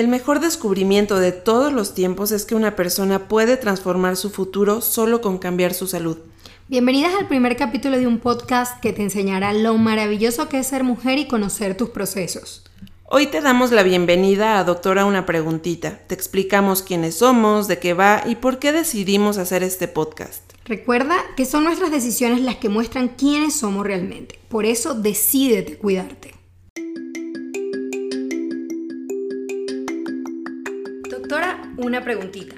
El mejor descubrimiento de todos los tiempos es que una persona puede transformar su futuro solo con cambiar su salud. Bienvenidas al primer capítulo de un podcast que te enseñará lo maravilloso que es ser mujer y conocer tus procesos. Hoy te damos la bienvenida a Doctora Una Preguntita. Te explicamos quiénes somos, de qué va y por qué decidimos hacer este podcast. Recuerda que son nuestras decisiones las que muestran quiénes somos realmente. Por eso decídete cuidarte. Una preguntita.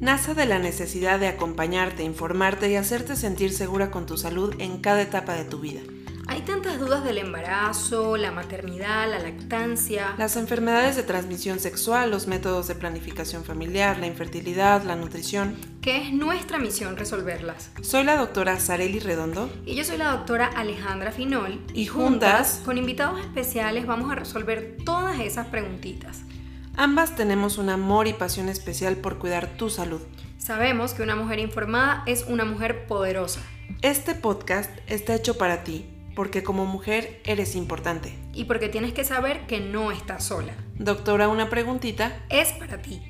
Nace de la necesidad de acompañarte, informarte y hacerte sentir segura con tu salud en cada etapa de tu vida. Hay tantas dudas del embarazo, la maternidad, la lactancia. Las enfermedades de transmisión sexual, los métodos de planificación familiar, la infertilidad, la nutrición. Que es nuestra misión resolverlas. Soy la doctora Sareli Redondo. Y yo soy la doctora Alejandra Finol. Y juntas, con invitados especiales, vamos a resolver todas esas preguntitas. Ambas tenemos un amor y pasión especial por cuidar tu salud. Sabemos que una mujer informada es una mujer poderosa. Este podcast está hecho para ti porque como mujer eres importante. Y porque tienes que saber que no estás sola. Doctora, una preguntita. Es para ti.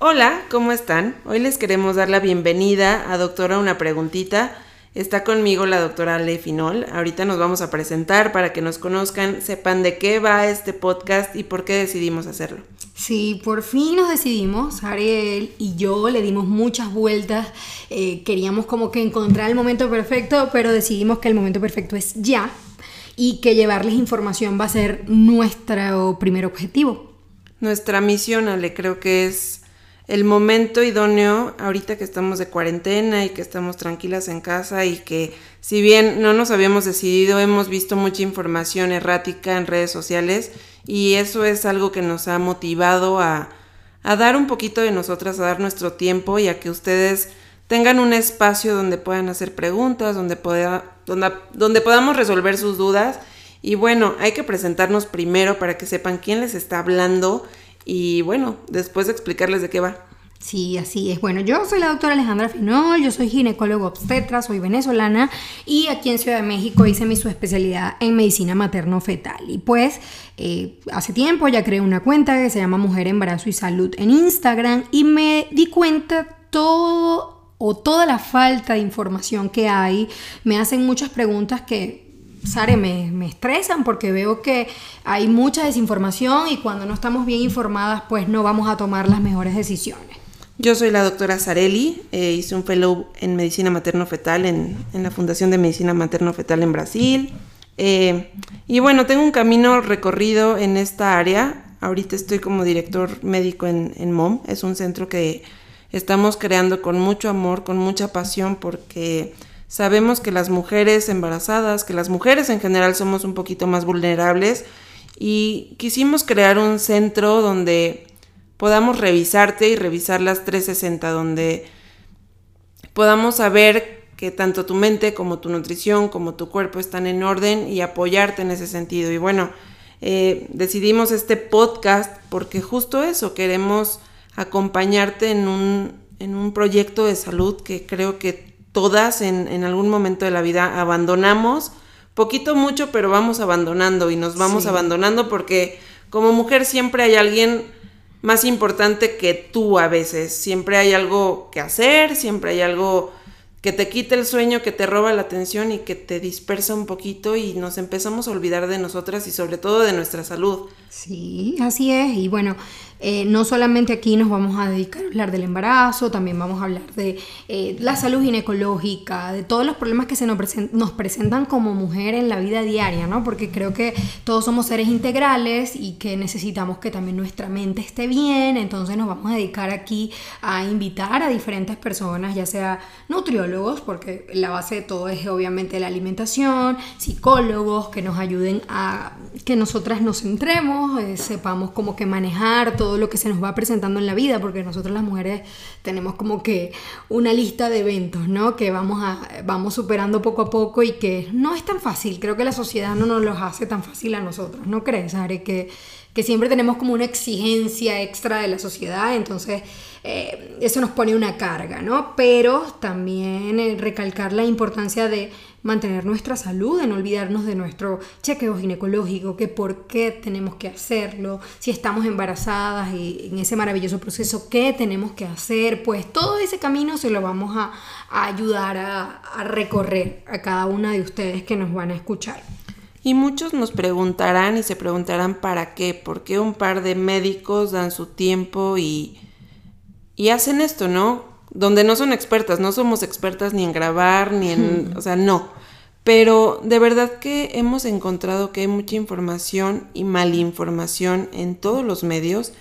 Hola, ¿cómo están? Hoy les queremos dar la bienvenida a Doctora Una Preguntita. Está conmigo la doctora Ale Finol. Ahorita nos vamos a presentar para que nos conozcan, sepan de qué va este podcast y por qué decidimos hacerlo. Sí, por fin nos decidimos, Ariel y yo le dimos muchas vueltas, eh, queríamos como que encontrar el momento perfecto, pero decidimos que el momento perfecto es ya y que llevarles información va a ser nuestro primer objetivo. Nuestra misión, Ale, creo que es el momento idóneo ahorita que estamos de cuarentena y que estamos tranquilas en casa y que si bien no nos habíamos decidido, hemos visto mucha información errática en redes sociales y eso es algo que nos ha motivado a, dar un poquito de nosotras, a dar nuestro tiempo y a que ustedes tengan un espacio donde puedan hacer preguntas, donde, donde, donde podamos resolver sus dudas. Y bueno, hay que presentarnos primero para que sepan quién les está hablando y bueno, después explicarles de qué va. Sí, así es. Bueno, yo soy la doctora Alejandra Finol, yo soy ginecólogo obstetra, soy venezolana y aquí en Ciudad de México hice mi subespecialidad en medicina materno-fetal. Y pues eh, hace tiempo ya creé una cuenta que se llama Mujer, Embarazo y Salud en Instagram y me di cuenta todo o toda la falta de información que hay. Me hacen muchas preguntas que Sare, me, me, estresan porque veo que hay mucha desinformación y cuando no estamos bien informadas, pues no vamos a tomar las mejores decisiones. Yo soy la doctora Sareli, eh, hice un fellow en medicina materno-fetal en, la Fundación de Medicina Materno-Fetal en Brasil. Eh, y bueno, tengo un camino recorrido en esta área. Ahorita estoy como director médico en, en MOM. Es un centro que estamos creando con mucho amor, con mucha pasión, porque sabemos que las mujeres embarazadas, que las mujeres en general somos un poquito más vulnerables y quisimos crear un centro donde podamos revisarte y revisar las 360, donde podamos saber que tanto tu mente como tu nutrición como tu cuerpo están en orden y apoyarte en ese sentido. Y bueno, eh, decidimos este podcast porque justo eso, queremos acompañarte en un, en un proyecto de salud que creo que todas en, en, algún momento de la vida abandonamos, poquito mucho, pero vamos abandonando y nos vamos abandonando porque como mujer siempre hay alguien más importante que tú a veces. Siempre hay algo que hacer, siempre hay algo que te quita el sueño, que te roba la atención y que te dispersa un poquito y nos empezamos a olvidar de nosotras y sobre todo de nuestra salud. Sí, así es. Y bueno, eh, no solamente aquí nos vamos a dedicar a hablar del embarazo, también vamos a hablar de eh, la salud ginecológica, de todos los problemas que se nos, nos, presentan como mujer en la vida diaria, ¿no? Porque creo que todos somos seres integrales y que necesitamos que también nuestra mente esté bien, entonces nos vamos a dedicar aquí a invitar a diferentes personas, ya sea nutriólogos, porque la base de todo es obviamente la alimentación, psicólogos que nos ayuden a que nosotras nos centremos, eh, sepamos cómo que manejar todo lo que se nos va presentando en la vida, porque nosotros las mujeres tenemos como que una lista de eventos, ¿no? Que vamos, vamos superando poco a poco y que no es tan fácil. Creo que la sociedad no nos los hace tan fácil a nosotros, ¿no crees, Are? Que, que siempre tenemos como una exigencia extra de la sociedad, entonces eh, eso nos pone una carga, ¿no? Pero también eh, recalcar la importancia de mantener nuestra salud, en olvidarnos de nuestro chequeo ginecológico, que por qué tenemos que hacerlo, si estamos embarazadas y en ese maravilloso proceso, qué tenemos que hacer, pues todo ese camino se lo vamos a, ayudar a, recorrer a cada una de ustedes que nos van a escuchar. Y muchos nos preguntarán y se preguntarán para qué, por qué un par de médicos dan su tiempo y hacen esto, ¿no? Donde no son expertas, no somos expertas ni en grabar, ni en, o sea, no. Pero de verdad que hemos encontrado que hay mucha información y malinformación en todos los medios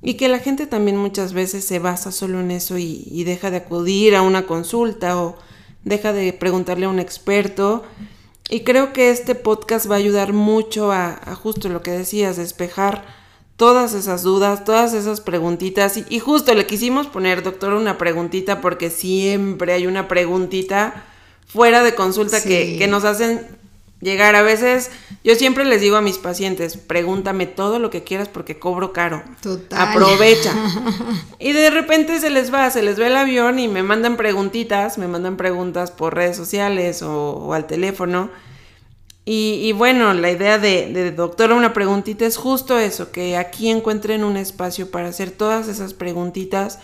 y que la gente también muchas veces se basa solo en eso y, y deja de acudir a una consulta o deja de preguntarle a un experto. Y creo que este podcast va a ayudar mucho a, justo lo que decías, despejar todas esas dudas, todas esas preguntitas. Y, justo le quisimos poner, doctor, una preguntita porque siempre hay una preguntita fuera de consulta que, que, nos hacen llegar. A veces, yo siempre les digo a mis pacientes, pregúntame todo lo que quieras porque cobro caro. Total. Aprovecha. y de repente se les va, se les ve el avión y me mandan preguntitas, me mandan preguntas por redes sociales o, al teléfono. Y, bueno, la idea de, de Doctora Una Preguntita es justo eso, que aquí encuentren un espacio para hacer todas esas preguntitas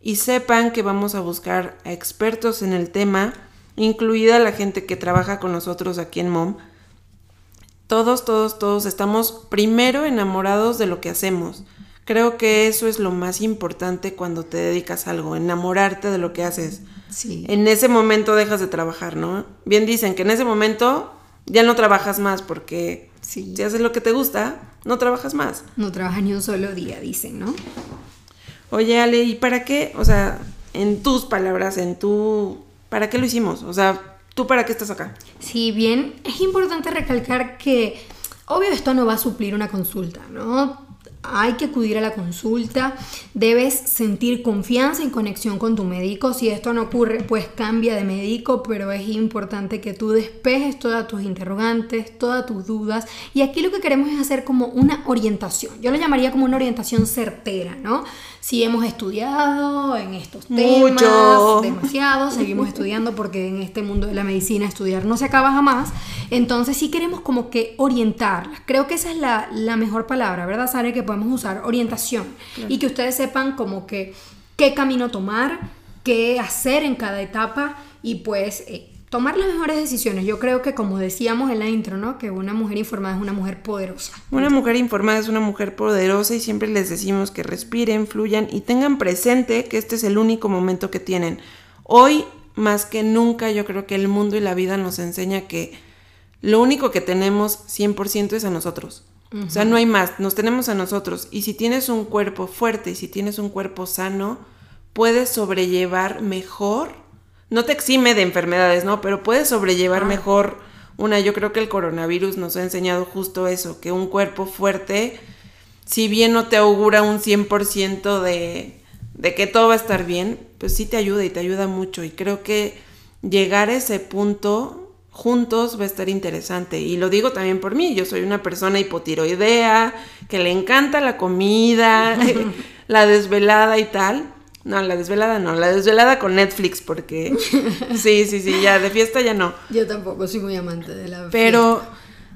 y sepan que vamos a buscar a expertos en el tema incluida la gente que trabaja con nosotros aquí en MOM. Todos, todos, todos estamos primero enamorados de lo que hacemos. Creo que eso es lo más importante cuando te dedicas a algo, enamorarte de lo que haces. Sí. En ese momento dejas de trabajar, ¿no? Bien dicen que en ese momento ya no trabajas más porque si haces lo que te gusta, no trabajas más. No trabajas ni un solo día, dicen, ¿no? Oye, Ale, ¿y para qué? O sea, en tus palabras, en tu ¿Para qué lo hicimos? O sea, ¿tú para qué estás acá? Sí, bien, es importante recalcar que, obvio, esto no va a suplir una consulta, ¿no? Hay que acudir a la consulta, debes sentir confianza y conexión con tu médico. Si esto no ocurre, pues cambia de médico, pero es importante que tú despejes todas tus interrogantes, todas tus dudas. Y aquí lo que queremos es hacer como una orientación. Yo lo llamaría como una orientación certera, ¿no? Si hemos estudiado en estos temas, demasiado, seguimos estudiando porque en este mundo de la medicina estudiar no se acaba jamás. Entonces sí queremos como que orientarlas. Creo que esa es la, mejor palabra, ¿verdad, Sara? Que podemos usar, orientación. Y que ustedes sepan como que qué camino tomar, qué hacer en cada etapa y pues... Eh, tomar las mejores decisiones. Yo creo que como decíamos en la intro, ¿no? Que una mujer informada es una mujer poderosa. Una mujer informada es una mujer poderosa y siempre les decimos que respiren, fluyan y tengan presente que este es el único momento que tienen. Hoy, más que nunca, yo creo que el mundo y la vida nos enseña que lo único que tenemos 100% es a nosotros. O sea, no hay más, nos tenemos a nosotros. Y si tienes un cuerpo fuerte y si tienes un cuerpo sano, puedes sobrellevar mejor. No te exime de enfermedades, ¿no? Pero puedes sobrellevar mejor una. Yo creo que el coronavirus nos ha enseñado justo eso, que un cuerpo fuerte, si bien no te augura un 100% de, de que todo va a estar bien, pues sí te ayuda y te ayuda mucho. Y creo que llegar a ese punto juntos va a estar interesante. Y lo digo también por mí, yo soy una persona hipotiroidea, que le encanta la comida, la desvelada y tal. No, la desvelada no, la desvelada con Netflix, porque sí, sí, sí, ya de fiesta ya no. Yo tampoco soy muy amante de la Pero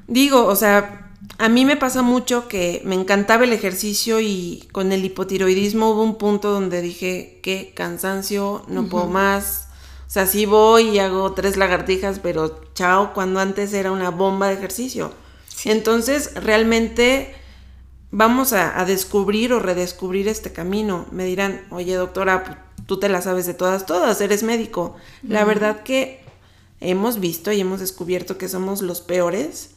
digo, o sea, a mí me pasa mucho que me encantaba el ejercicio y con el hipotiroidismo hubo un punto donde dije, qué cansancio, no puedo más sea, sí voy y hago tres lagartijas, pero chao, cuando antes era una bomba de ejercicio. Entonces, realmente vamos a, descubrir o redescubrir este camino. Me dirán, oye doctora, pues, tú te la sabes de todas, todas, eres médico. La verdad que hemos visto y hemos descubierto que somos los peores,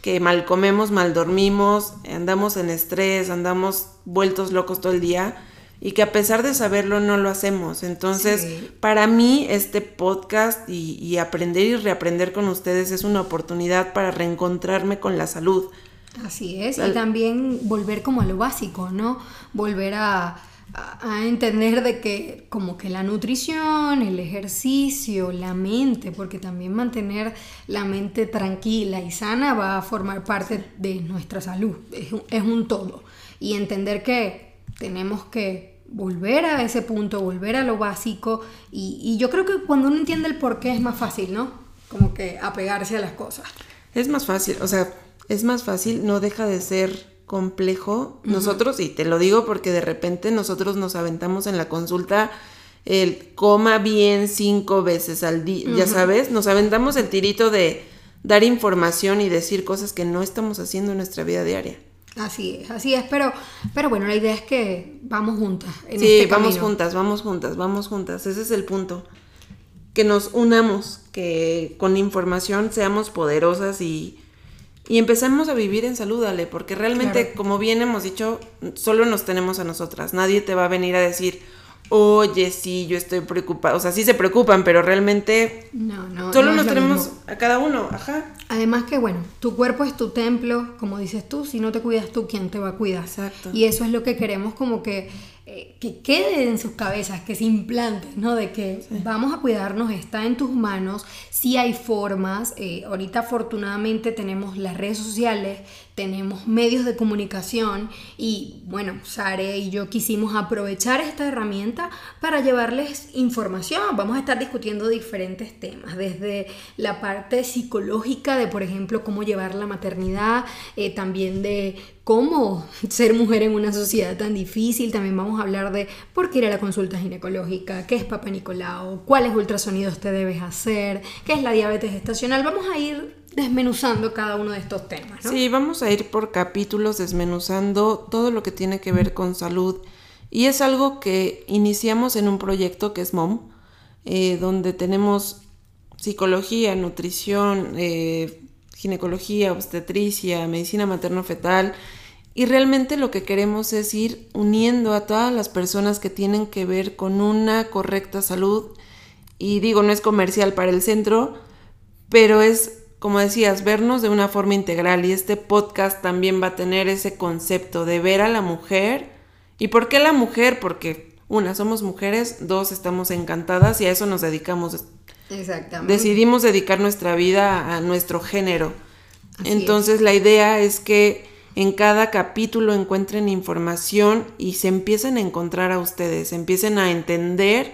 que mal comemos, mal dormimos, andamos en estrés, andamos vueltos locos todo el día y que a pesar de saberlo no lo hacemos. Entonces, para mí este podcast y, aprender y reaprender con ustedes es una oportunidad para reencontrarme con la salud. Así es, y también volver como a lo básico, ¿no? Volver a, a, entender de que como que la nutrición, el ejercicio, la mente, porque también mantener la mente tranquila y sana va a formar parte de nuestra salud, es un, es un todo. Y entender que tenemos que volver a ese punto, volver a lo básico. Y, yo creo que cuando uno entiende el por qué es más fácil, ¿no? como que apegarse a las cosas. Es más fácil, o sea, es más fácil, no deja de ser complejo. Nosotros, y te lo digo porque de repente nosotros nos aventamos en la consulta el coma bien cinco veces al día, ya sabes, nos aventamos el tirito de dar información y decir cosas que no estamos haciendo en nuestra vida diaria. Así es, así es, pero, pero bueno, la idea es que vamos juntas. En sí, este vamos juntas, vamos juntas, vamos juntas, ese es el punto. Que nos unamos, que con información seamos poderosas y, y empecemos a vivir en salud, Ale, porque realmente, como bien hemos dicho, solo nos tenemos a nosotras. Nadie te va a venir a decir, oye, sí, yo estoy preocupada. O sea, sí se preocupan, pero realmente no, no, solo nos tenemos a cada uno, ajá. Además que, bueno, tu cuerpo es tu templo, como dices tú, si no te cuidas tú, ¿quién te va a cuidar? Exacto. Y eso es lo que queremos como que, eh, que quede en sus cabezas, que se implante, ¿no? De que vamos a cuidarnos, está en tus manos, sí hay formas, eh, ahorita afortunadamente tenemos las redes sociales, tenemos medios de comunicación y bueno, Sare y yo quisimos aprovechar esta herramienta para llevarles información. Vamos a estar discutiendo diferentes temas, desde la parte psicológica de, por ejemplo, cómo llevar la maternidad, eh, también de cómo ser mujer en una sociedad tan difícil. También vamos a hablar de por qué ir a la consulta ginecológica, qué es Papa Nicolau, cuáles ultrasonidos te debes hacer, qué es la diabetes estacional. Vamos a ir desmenuzando cada uno de estos temas. ¿no? Sí, vamos a ir por capítulos desmenuzando todo lo que tiene que ver con salud. Y es algo que iniciamos en un proyecto que es MOM, eh, donde tenemos psicología, nutrición, eh, ginecología, obstetricia, medicina materno-fetal. Y realmente lo que queremos es ir uniendo a todas las personas que tienen que ver con una correcta salud. Y digo, no es comercial para el centro, pero es como decías, vernos de una forma integral y este podcast también va a tener ese concepto de ver a la mujer. ¿Y por qué la mujer? Porque una, somos mujeres, dos, estamos encantadas y a eso nos dedicamos. Exactamente. Decidimos dedicar nuestra vida a nuestro género. Entonces la idea es que en cada capítulo encuentren información y se empiecen a encontrar a ustedes, empiecen a entender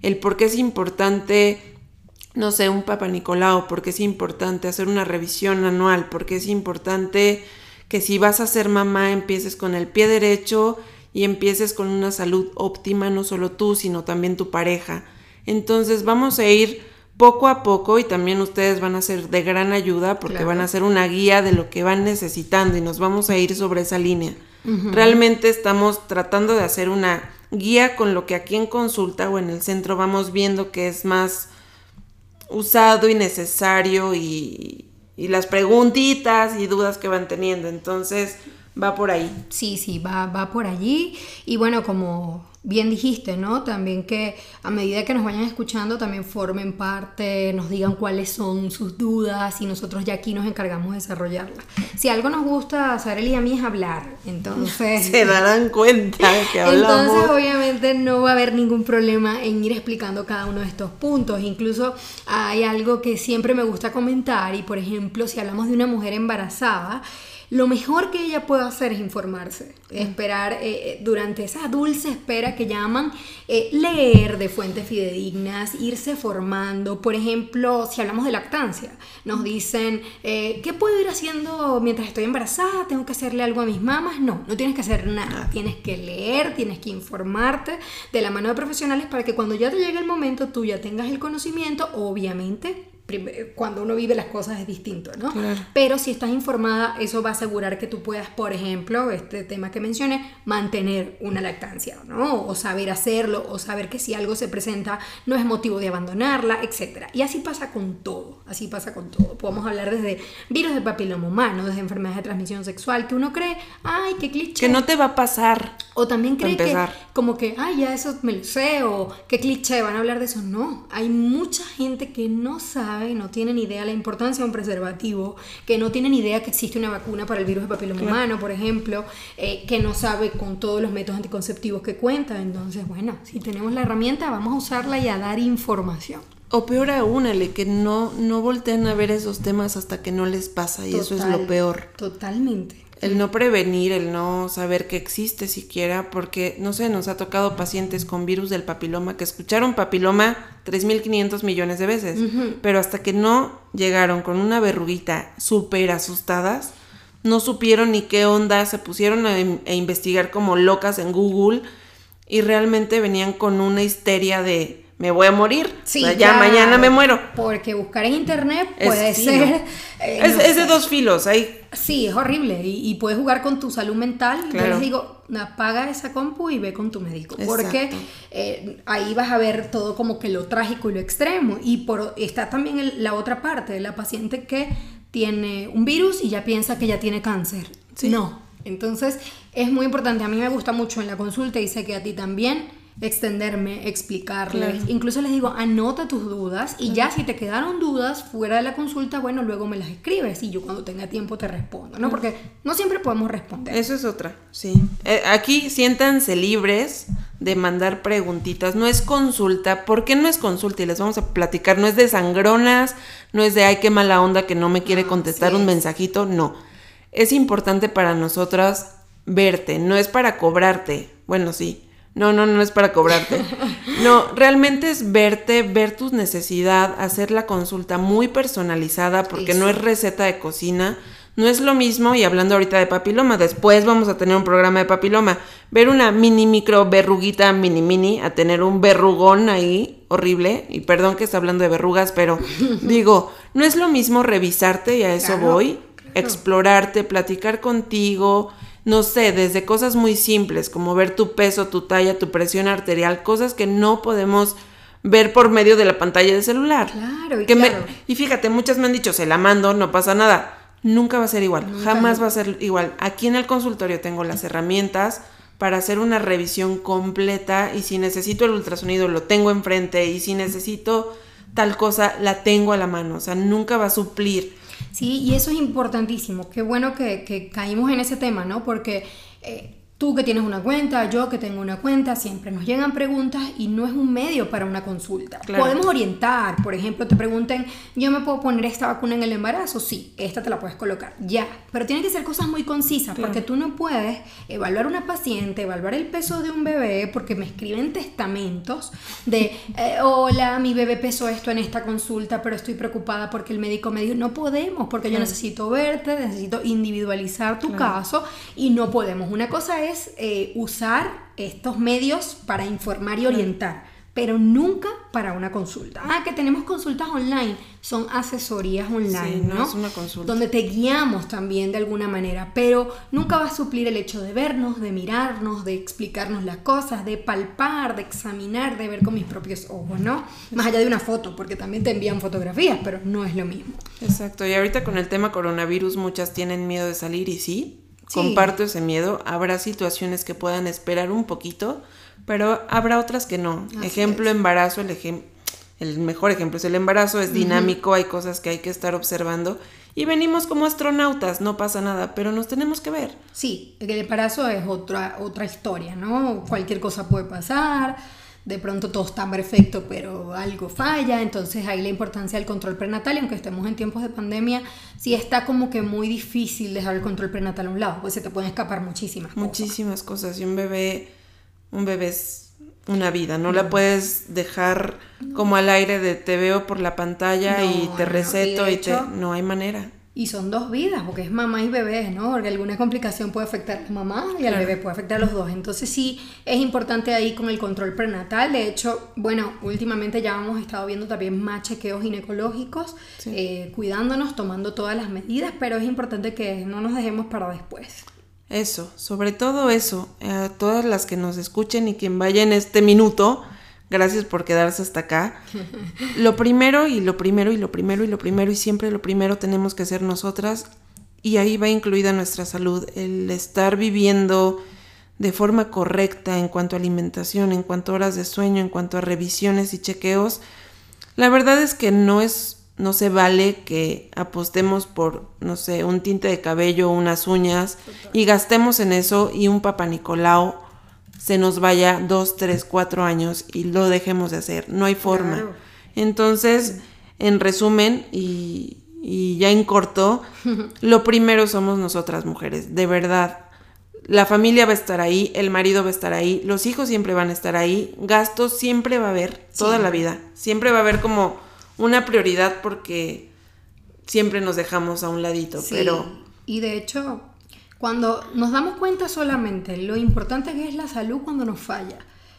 el por qué es importante no sé, un Papa Nicolau, porque es importante hacer una revisión anual, porque es importante que si vas a ser mamá empieces con el pie derecho y empieces con una salud óptima, no solo tú, sino también tu pareja. Entonces vamos a ir poco a poco y también ustedes van a ser de gran ayuda porque van a ser una guía de lo que van necesitando y nos vamos a ir sobre esa línea. Realmente estamos tratando de hacer una guía con lo que aquí en consulta o en el centro vamos viendo que es más usado y necesario y, las preguntitas y dudas que van teniendo. Entonces, va por ahí. Sí, sí, va, va por allí. Y bueno, como bien dijiste, ¿no? También que a medida que nos vayan escuchando también formen parte, nos digan cuáles son sus dudas y nosotros ya aquí nos encargamos de desarrollarlas. Si algo nos gusta a y a mí es hablar, entonces... Se darán cuenta que hablamos. Entonces obviamente no va a haber ningún problema en ir explicando cada uno de estos puntos. Incluso hay algo que siempre me gusta comentar y por ejemplo si hablamos de una mujer embarazada, lo mejor que ella puede hacer es informarse, esperar eh, eh, durante esa dulce espera que llaman, eh, leer de fuentes fidedignas, irse formando. Por ejemplo, si hablamos de lactancia, nos dicen, ¿qué puedo ir haciendo mientras estoy embarazada? ¿Tengo que hacerle algo a mis mamás? No, no tienes que hacer nada. Tienes que leer, tienes que informarte de la mano de profesionales para que cuando ya te llegue el momento tú ya tengas el conocimiento, obviamente cuando uno vive las cosas es distinto, ¿no? Pero si estás informada, eso va a asegurar que tú puedas, por ejemplo, este tema que mencioné, mantener una lactancia, ¿no? O saber hacerlo, o saber que si algo se presenta no es motivo de abandonarla, etc. Y así pasa con todo, así pasa con todo. Podemos hablar desde virus de papiloma humano, desde enfermedades de transmisión sexual, que uno cree, ay, qué cliché. Que no te va a pasar. O también cree que, como que, ay, ya eso me lo sé, o qué cliché, van a hablar de eso. No, hay mucha gente que no sabe no tienen idea la importancia de un preservativo, que no tienen idea que existe una vacuna para el virus de papiloma humano, por ejemplo, eh, que no sabe con todos los métodos anticonceptivos que cuenta. Entonces, bueno, si tenemos la herramienta, vamos a usarla y a dar información. O peor aún, Ale, que no, no volteen a ver esos temas hasta que no les pasa y eso es lo peor. Totalmente. El no prevenir, el no saber que existe siquiera, porque, no sé, nos ha tocado pacientes con virus del papiloma que escucharon papiloma 3.500 millones de veces, pero hasta que no llegaron con una verruguita súper asustadas, no supieron ni qué onda, se pusieron a, a investigar como locas en Google y realmente venían con una histeria de me voy a morir. Sí, ya, mañana me muero. Porque buscar en internet puede ser. Eh, es, de dos filos. Ahí. Sí, es horrible. Y, puedes jugar con tu salud mental. Yo les digo, apaga esa compu y ve con tu médico. Porque eh, ahí vas a ver todo como que lo trágico y lo extremo. Y por, está también la otra parte de la paciente que tiene un virus y ya piensa que ya tiene cáncer. No. Entonces, es muy importante. A mí me gusta mucho en la consulta y sé que a ti también extenderme, explicarles. Incluso les digo, anota tus dudas y ya si te quedaron dudas fuera de la consulta, bueno, luego me las escribes y yo cuando tenga tiempo te respondo, ¿no? Porque no siempre podemos responder. Eso es otra, sí. Eh, aquí siéntanse libres de mandar preguntitas. No es consulta. ¿Por qué no es consulta? Y les vamos a platicar. No es de sangronas, no es de, ay, qué mala onda que no me quiere contestar un mensajito. No. Es importante para nosotras verte, no es para cobrarte. Bueno, sí no, no, no es para cobrarte. No, realmente es verte, ver tus necesidades, hacer la consulta muy personalizada porque no es receta de cocina. No es lo mismo, y hablando ahorita de papiloma, después vamos a tener un programa de papiloma. Ver una mini micro verruguita mini mini a tener un verrugón ahí horrible, y perdón que está hablando de verrugas, pero digo, no es lo mismo revisarte y a eso voy, explorarte, platicar contigo, no sé, desde cosas muy simples como ver tu peso, tu talla, tu presión arterial, cosas que no podemos ver por medio de la pantalla del celular. Claro, y, claro. y fíjate, muchas me han dicho, se la mando, no pasa nada. Nunca va a ser igual, jamás va a ser igual. Aquí en el consultorio tengo las herramientas para hacer una revisión completa y si necesito el ultrasonido lo tengo enfrente y si necesito tal cosa la tengo a la mano, o sea, nunca va a suplir Sí, y eso es importantísimo. Qué bueno que, que caímos en ese tema, ¿no? Porque eh, Tú que tienes una cuenta, yo que tengo una cuenta, siempre nos llegan preguntas y no es un medio para una consulta. Podemos orientar, por ejemplo, te pregunten, ¿yo me puedo poner esta vacuna en el embarazo? Sí, esta te la puedes colocar, ya. Pero tienen que ser cosas muy concisas, porque tú no puedes evaluar una paciente, evaluar el peso de un bebé, porque me escriben testamentos de, eh, hola, mi bebé pesó esto en esta consulta, pero estoy preocupada porque el médico me dijo, no podemos, porque yo necesito verte, necesito individualizar tu caso y no podemos. Una cosa es eh, usar estos medios para informar y orientar, pero nunca para una consulta. Ah, que tenemos consultas online, son asesorías online, ¿no? Es una consulta. Donde te guiamos también de alguna manera, pero nunca va a suplir el hecho de vernos, de mirarnos, de explicarnos las cosas, de palpar, de examinar, de ver con mis propios ojos, ¿no? Más allá de una foto, porque también te envían fotografías, pero no es lo mismo. Exacto, y ahorita con el tema coronavirus muchas tienen miedo de salir y sí, Comparto ese miedo. Habrá situaciones que puedan esperar un poquito, pero habrá otras que no. ejemplo, embarazo, el, el mejor ejemplo es el embarazo, es dinámico, hay cosas que hay que estar observando. Y venimos como astronautas, no pasa nada, pero nos tenemos que ver. Sí, el embarazo es otra, otra historia, ¿no? Cualquier cosa puede pasar de pronto todo está perfecto, pero algo falla, entonces ahí la importancia del control prenatal, y aunque estemos en tiempos de pandemia, sí está como que muy difícil dejar el control prenatal a un lado, pues se te pueden escapar muchísimas cosas. Muchísimas cosas, y un bebé, un bebé es una vida, no la puedes dejar como al aire de te veo por la pantalla y te receto y, te... No hay manera. Y son dos vidas, porque es mamá y bebé, ¿no? Porque alguna complicación puede afectar a la mamá y al bebé puede afectar a los dos. Entonces sí, es importante ahí con el control prenatal. De hecho, bueno, últimamente ya hemos estado viendo también más chequeos ginecológicos, eh, cuidándonos, tomando todas las medidas, pero es importante que no nos dejemos para después. Eso, sobre todo eso, a todas las que nos escuchen y quien vaya en este minuto, Gracias por quedarse hasta acá. Lo primero y lo primero y lo primero y lo primero y siempre lo primero tenemos que ser nosotras y ahí va incluida nuestra salud, el estar viviendo de forma correcta en cuanto a alimentación, en cuanto a horas de sueño, en cuanto a revisiones y chequeos. La verdad es que no es no se vale que apostemos por, no sé, un tinte de cabello, unas uñas y gastemos en eso y un papá Nicolau se nos vaya dos, tres, cuatro años y lo dejemos de hacer. No hay forma. Entonces, en resumen, y, y ya en corto, lo primero somos nosotras mujeres, de verdad. La familia va a estar ahí, el marido va a estar ahí, los hijos siempre van a estar ahí, gastos siempre va a haber, toda la vida. Siempre va a haber como una prioridad porque siempre nos dejamos a un ladito, pero... Y de hecho, cuando nos damos cuenta solamente lo importante que es la salud cuando nos falla,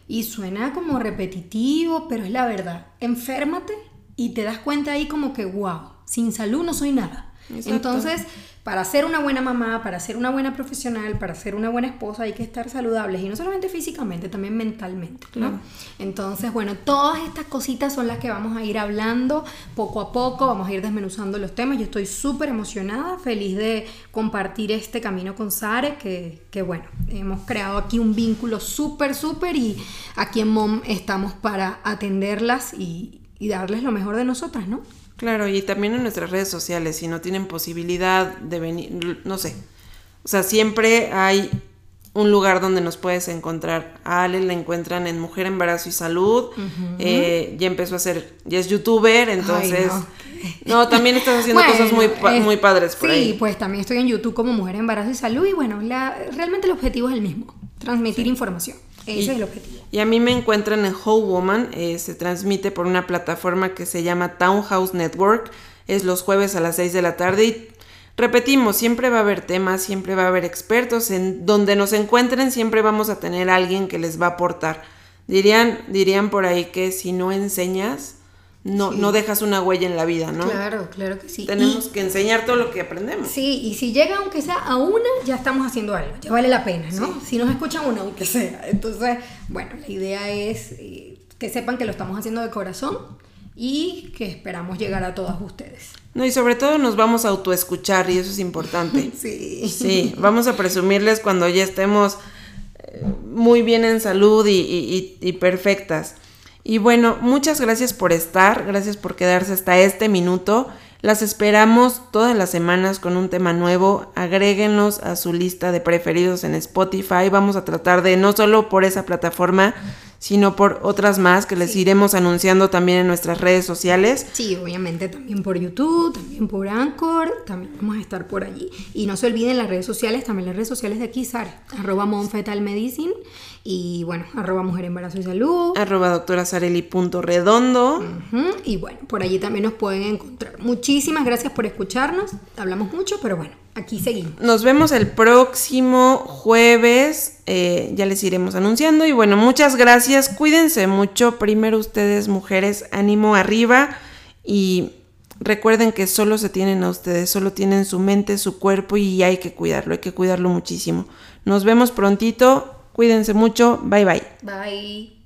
y suena como repetitivo, pero es la verdad, enférmate y te das cuenta ahí como que, wow, sin salud no soy nada. Entonces, para ser una buena mamá, para ser una buena profesional, para ser una buena esposa hay que estar saludables y no solamente físicamente, también mentalmente, ¿no? Entonces, bueno, todas estas cositas son las que vamos a ir hablando poco a poco, vamos a ir desmenuzando los temas. Yo estoy súper emocionada, feliz de compartir este camino con Sare, que, que bueno, hemos creado aquí un vínculo súper, súper y aquí en MOM estamos para atenderlas y, y darles lo mejor de nosotras, ¿no? Claro, y también en nuestras redes sociales, si no tienen posibilidad de venir, no sé. O sea, siempre hay un lugar donde nos puedes encontrar. A Ale la encuentran en Mujer, Embarazo y Salud. Eh, ya empezó a ser, ya es youtuber, entonces... no. también estás haciendo cosas muy, muy padres por ahí. Sí, pues también estoy en YouTube como Mujer, Embarazo y Salud y bueno, la, realmente el objetivo es el mismo, transmitir información. Ese es el objetivo. Y a mí me encuentran en Whole Woman, eh, se transmite por una plataforma que se llama Townhouse Network, es los jueves a las 6 de la tarde y repetimos, siempre va a haber temas, siempre va a haber expertos, en donde nos encuentren siempre vamos a tener alguien que les va a aportar. Dirían, dirían por ahí que si no enseñas, no, no dejas una huella en la vida, ¿no? Claro, claro que sí. Tenemos que enseñar todo lo que aprendemos. Sí, y si llega aunque sea a una, ya estamos haciendo algo, ya vale la pena, ¿no? Si nos escuchan una, aunque sea. Entonces, bueno, la idea es eh, que sepan que lo estamos haciendo de corazón y que esperamos llegar a todas ustedes. No, y sobre todo nos vamos a autoescuchar y eso es importante. sí. Sí, vamos a presumirles cuando ya estemos eh, muy bien en salud y, y perfectas. Y bueno, muchas gracias por estar, gracias por quedarse hasta este minuto. Las esperamos todas las semanas con un tema nuevo. Agréguenos a su lista de preferidos en Spotify. Vamos a tratar de no solo por esa plataforma, sino por otras más que les iremos anunciando también en nuestras redes sociales. Sí, obviamente también por YouTube, también por Anchor, también vamos a estar por allí. Y no se olviden las redes sociales, también las redes sociales de aquí, Sara, arroba Medicine y bueno, arroba Mujer Embarazo y Salud. Arroba doctora Sareli punto redondo. Y bueno, por allí también nos pueden encontrar. Muchísimas gracias por escucharnos. Hablamos mucho, pero bueno, aquí seguimos. Nos vemos el próximo jueves. Eh, ya les iremos anunciando. Y bueno, muchas gracias. Cuídense mucho. Primero ustedes, mujeres, ánimo arriba. Y recuerden que solo se tienen a ustedes, solo tienen su mente, su cuerpo y hay que cuidarlo, hay que cuidarlo muchísimo. Nos vemos prontito. Cuídense mucho. Bye bye. Bye.